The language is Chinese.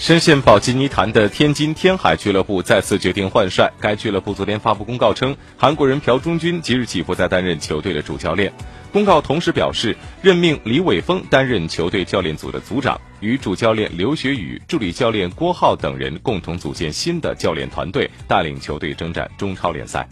深陷保级泥潭的天津天海俱乐部再次决定换帅，该俱乐部昨天发布公告称，韩国人朴忠军即日起不再担任球队的主教练。公告同时表示，任命李伟峰担任球队教练组的组长，与主教练刘学宇、助理教练郭浩等人共同组建新的教练团队，带领球队征战中超联赛。